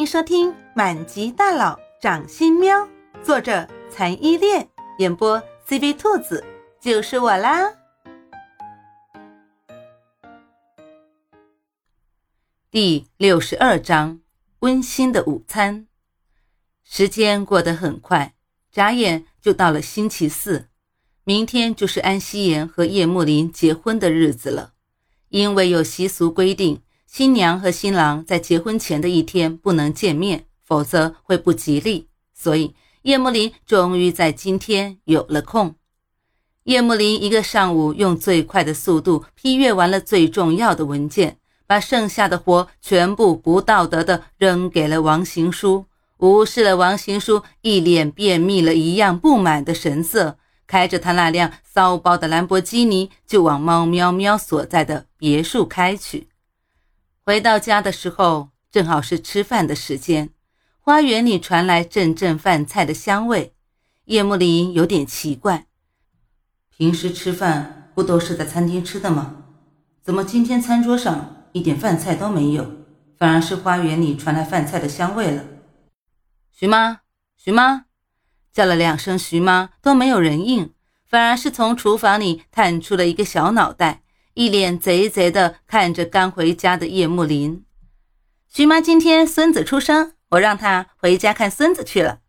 欢迎收听《满级大佬掌心喵》，作者残依恋，演播 CV 兔子，就是我啦。第六十二章：温馨的午餐。时间过得很快，眨眼就到了星期四，明天就是安夕颜和叶慕林结婚的日子了。因为有习俗规定。新娘和新郎在结婚前的一天不能见面，否则会不吉利。所以叶慕林终于在今天有了空。叶慕林一个上午用最快的速度批阅完了最重要的文件，把剩下的活全部不道德的扔给了王行书，无视了王行书一脸便秘了一样不满的神色，开着他那辆骚包的兰博基尼就往猫喵喵所在的别墅开去。回到家的时候，正好是吃饭的时间。花园里传来阵阵饭菜的香味。叶幕林有点奇怪，平时吃饭不都是在餐厅吃的吗？怎么今天餐桌上一点饭菜都没有，反而是花园里传来饭菜的香味了？徐妈，徐妈，叫了两声徐妈都没有人应，反而是从厨房里探出了一个小脑袋。一脸贼贼的看着刚回家的叶慕林，徐妈今天孙子出生，我让她回家看孙子去了。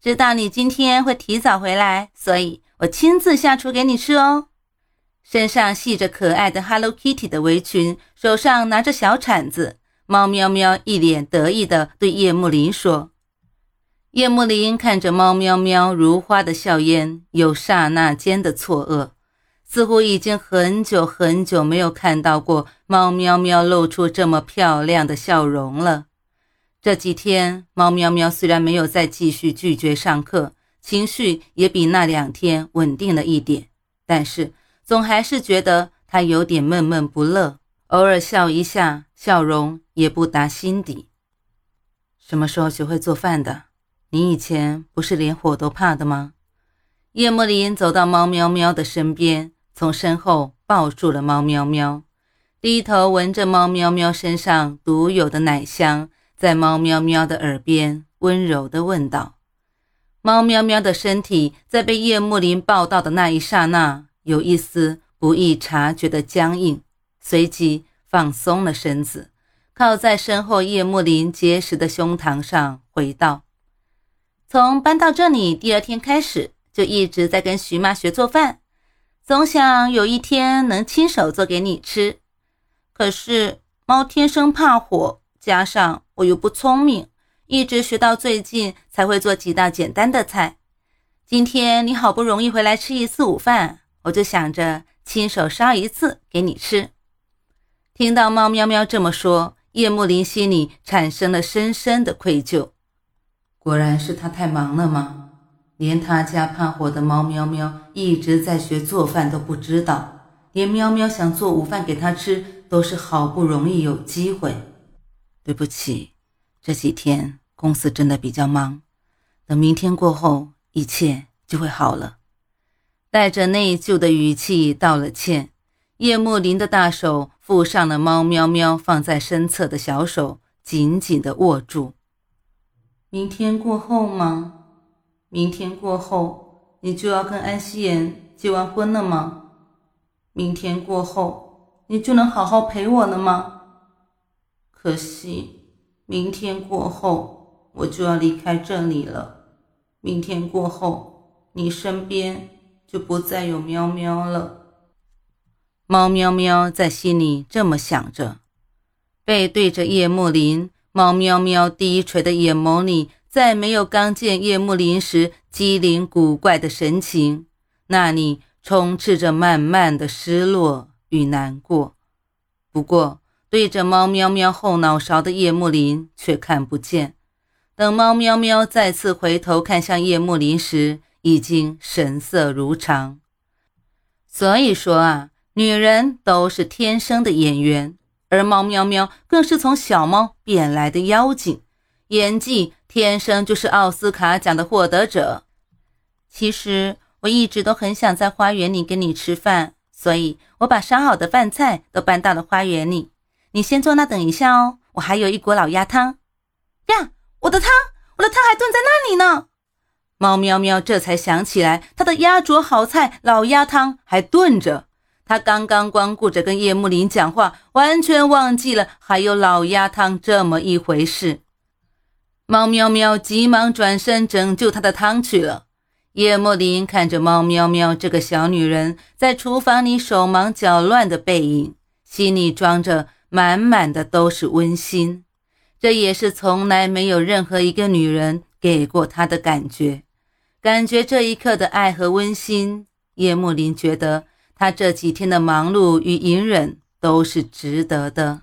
知道你今天会提早回来，所以我亲自下厨给你吃哦。身上系着可爱的 Hello Kitty 的围裙，手上拿着小铲子，猫喵喵一脸得意的对叶慕林说。叶慕林看着猫喵喵如花的笑颜，有刹那间的错愕。似乎已经很久很久没有看到过猫喵喵露出这么漂亮的笑容了。这几天，猫喵喵虽然没有再继续拒绝上课，情绪也比那两天稳定了一点，但是总还是觉得它有点闷闷不乐，偶尔笑一下，笑容也不达心底。什么时候学会做饭的？你以前不是连火都怕的吗？叶慕林走到猫喵喵的身边。从身后抱住了猫喵喵，低头闻着猫喵喵身上独有的奶香，在猫喵喵的耳边温柔地问道：“猫喵喵的身体在被叶幕林抱到的那一刹那，有一丝不易察觉的僵硬，随即放松了身子，靠在身后叶幕林结实的胸膛上，回道：‘从搬到这里第二天开始，就一直在跟徐妈学做饭。’”总想有一天能亲手做给你吃，可是猫天生怕火，加上我又不聪明，一直学到最近才会做几道简单的菜。今天你好不容易回来吃一次午饭，我就想着亲手烧一次给你吃。听到猫喵喵这么说，叶幕林心里产生了深深的愧疚。果然是他太忙了吗？连他家怕火的猫喵喵一直在学做饭都不知道，连喵喵想做午饭给他吃都是好不容易有机会。对不起，这几天公司真的比较忙，等明天过后一切就会好了。带着内疚的语气道了歉，叶慕林的大手附上了猫喵喵放在身侧的小手，紧紧地握住。明天过后吗？明天过后，你就要跟安希言结完婚了吗？明天过后，你就能好好陪我了吗？可惜，明天过后我就要离开这里了。明天过后，你身边就不再有喵喵了。猫喵喵在心里这么想着，背对着叶慕林，猫喵喵低垂的眼眸里。再没有刚见叶幕林时机灵古怪的神情，那里充斥着慢慢的失落与难过。不过，对着猫喵喵后脑勺的叶幕林却看不见。等猫喵喵再次回头看向叶幕林时，已经神色如常。所以说啊，女人都是天生的演员，而猫喵喵更是从小猫变来的妖精，演技。天生就是奥斯卡奖的获得者。其实我一直都很想在花园里跟你吃饭，所以我把烧好的饭菜都搬到了花园里。你先坐那等一下哦，我还有一锅老鸭汤。呀，我的汤，我的汤还炖在那里呢。猫喵喵这才想起来，它的鸭啄好菜老鸭汤还炖着。他刚刚光顾着跟叶幕林讲话，完全忘记了还有老鸭汤这么一回事。猫喵喵急忙转身拯救他的汤去了。叶幕林看着猫喵喵这个小女人在厨房里手忙脚乱的背影，心里装着满满的都是温馨。这也是从来没有任何一个女人给过他的感觉。感觉这一刻的爱和温馨，叶幕林觉得他这几天的忙碌与隐忍都是值得的。